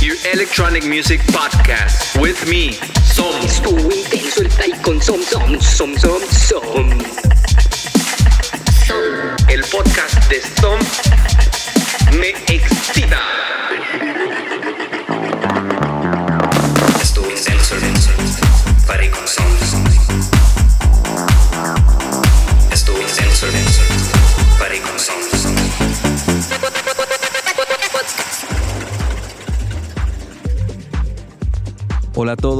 Your electronic music podcast with me, Som. Estuvo intenso el play con som, som, som, som, som. El podcast de Som me excita.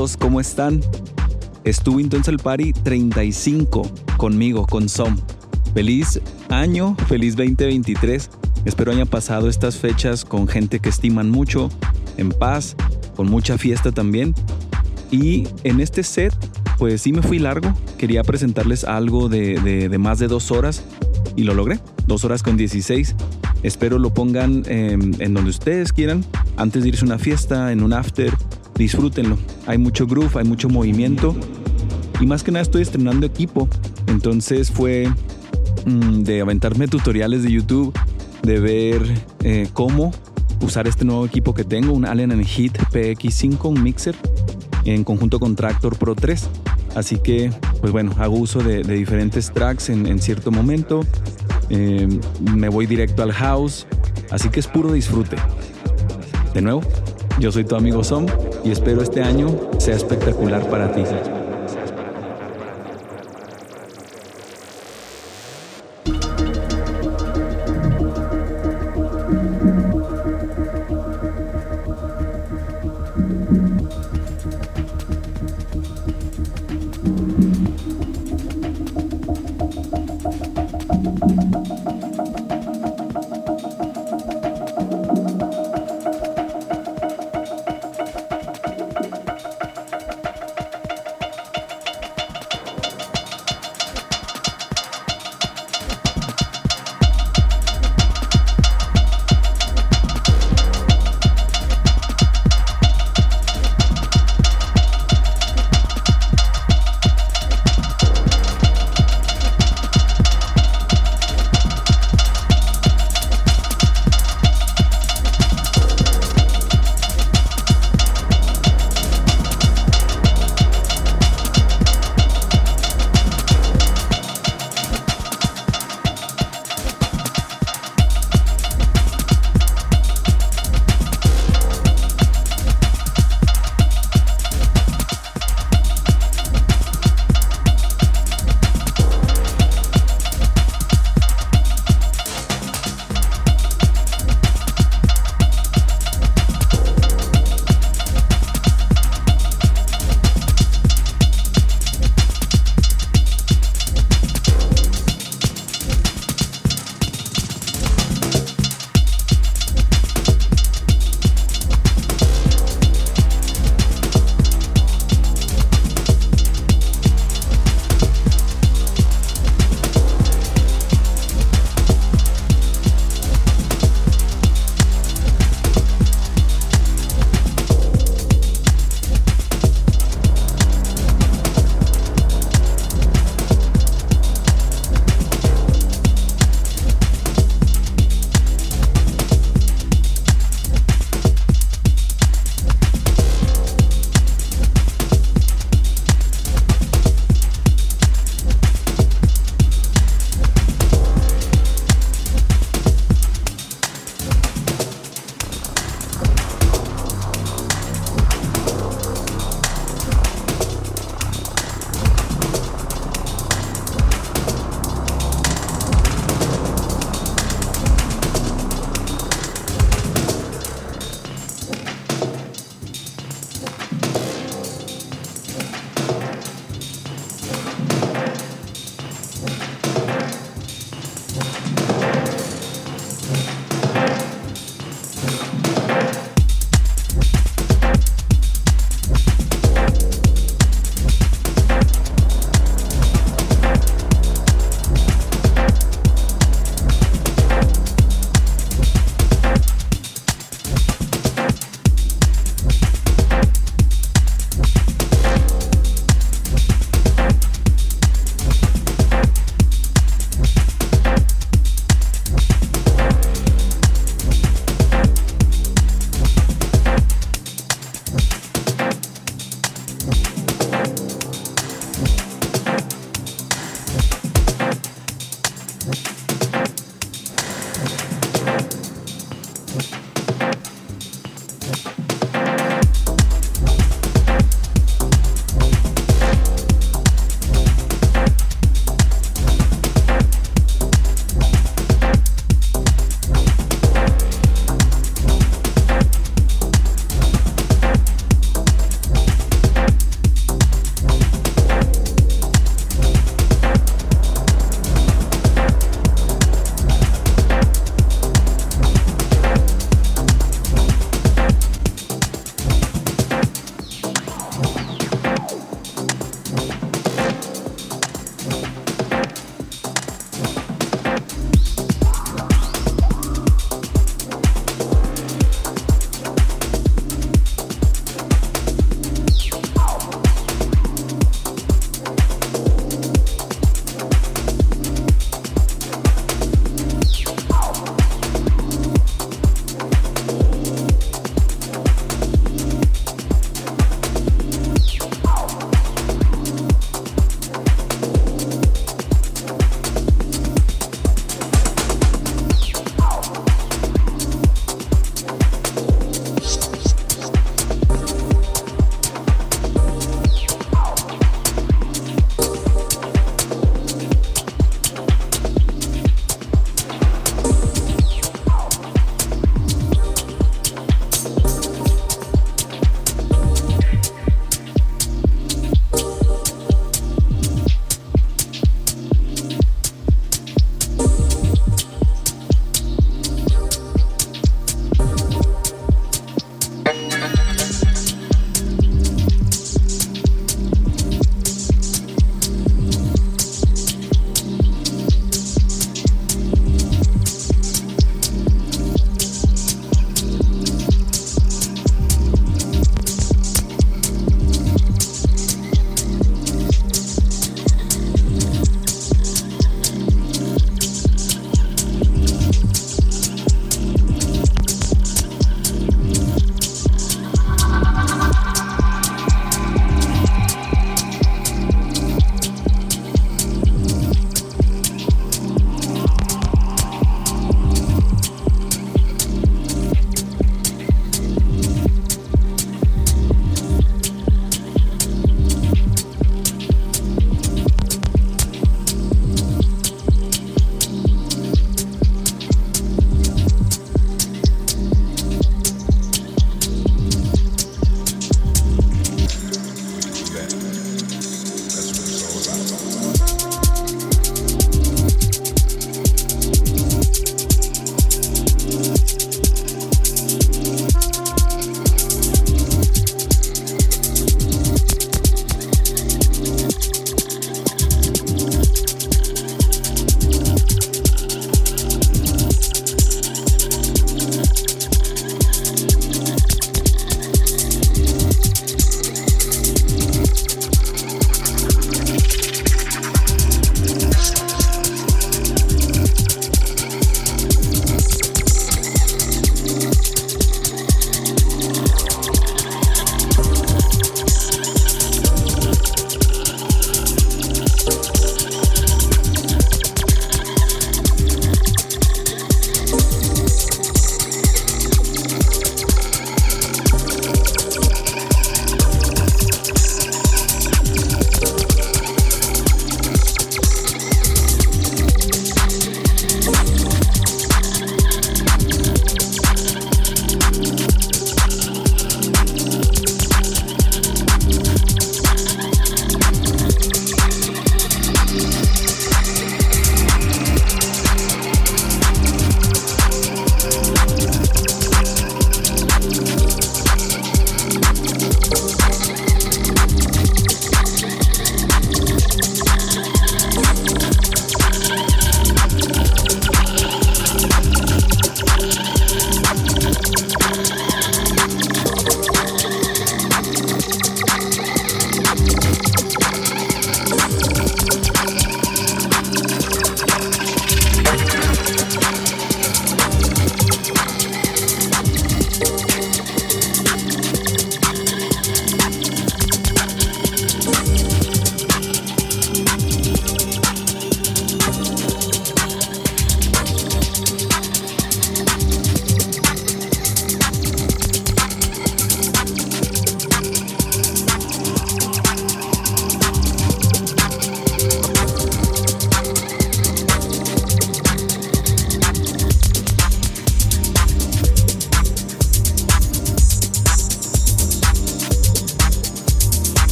Todos, ¿cómo están? Estuvo entonces el party 35 conmigo, con Som. Feliz año, feliz 2023. Espero hayan pasado estas fechas con gente que estiman mucho, en paz, con mucha fiesta también. Y en este set, pues sí me fui largo. Quería presentarles algo de, de- más de dos horas y lo logré. Dos horas con 16. Espero lo pongan em, en donde ustedes quieran. Antes de irse a una fiesta, en un after, disfrútenlo. Hay mucho groove, hay mucho movimiento. Y más que nada estoy estrenando equipo. Entonces fue mm, de aventarme tutoriales de YouTube, de ver eh, cómo usar este nuevo equipo que tengo, un Allen Heat PX5, un mixer, en conjunto con Tractor Pro 3. Así que, pues bueno, hago uso de, diferentes tracks en, cierto momento. Eh, me voy directo al house. Así que es puro disfrute. De nuevo, yo soy tu amigo Som y espero este año sea espectacular para ti.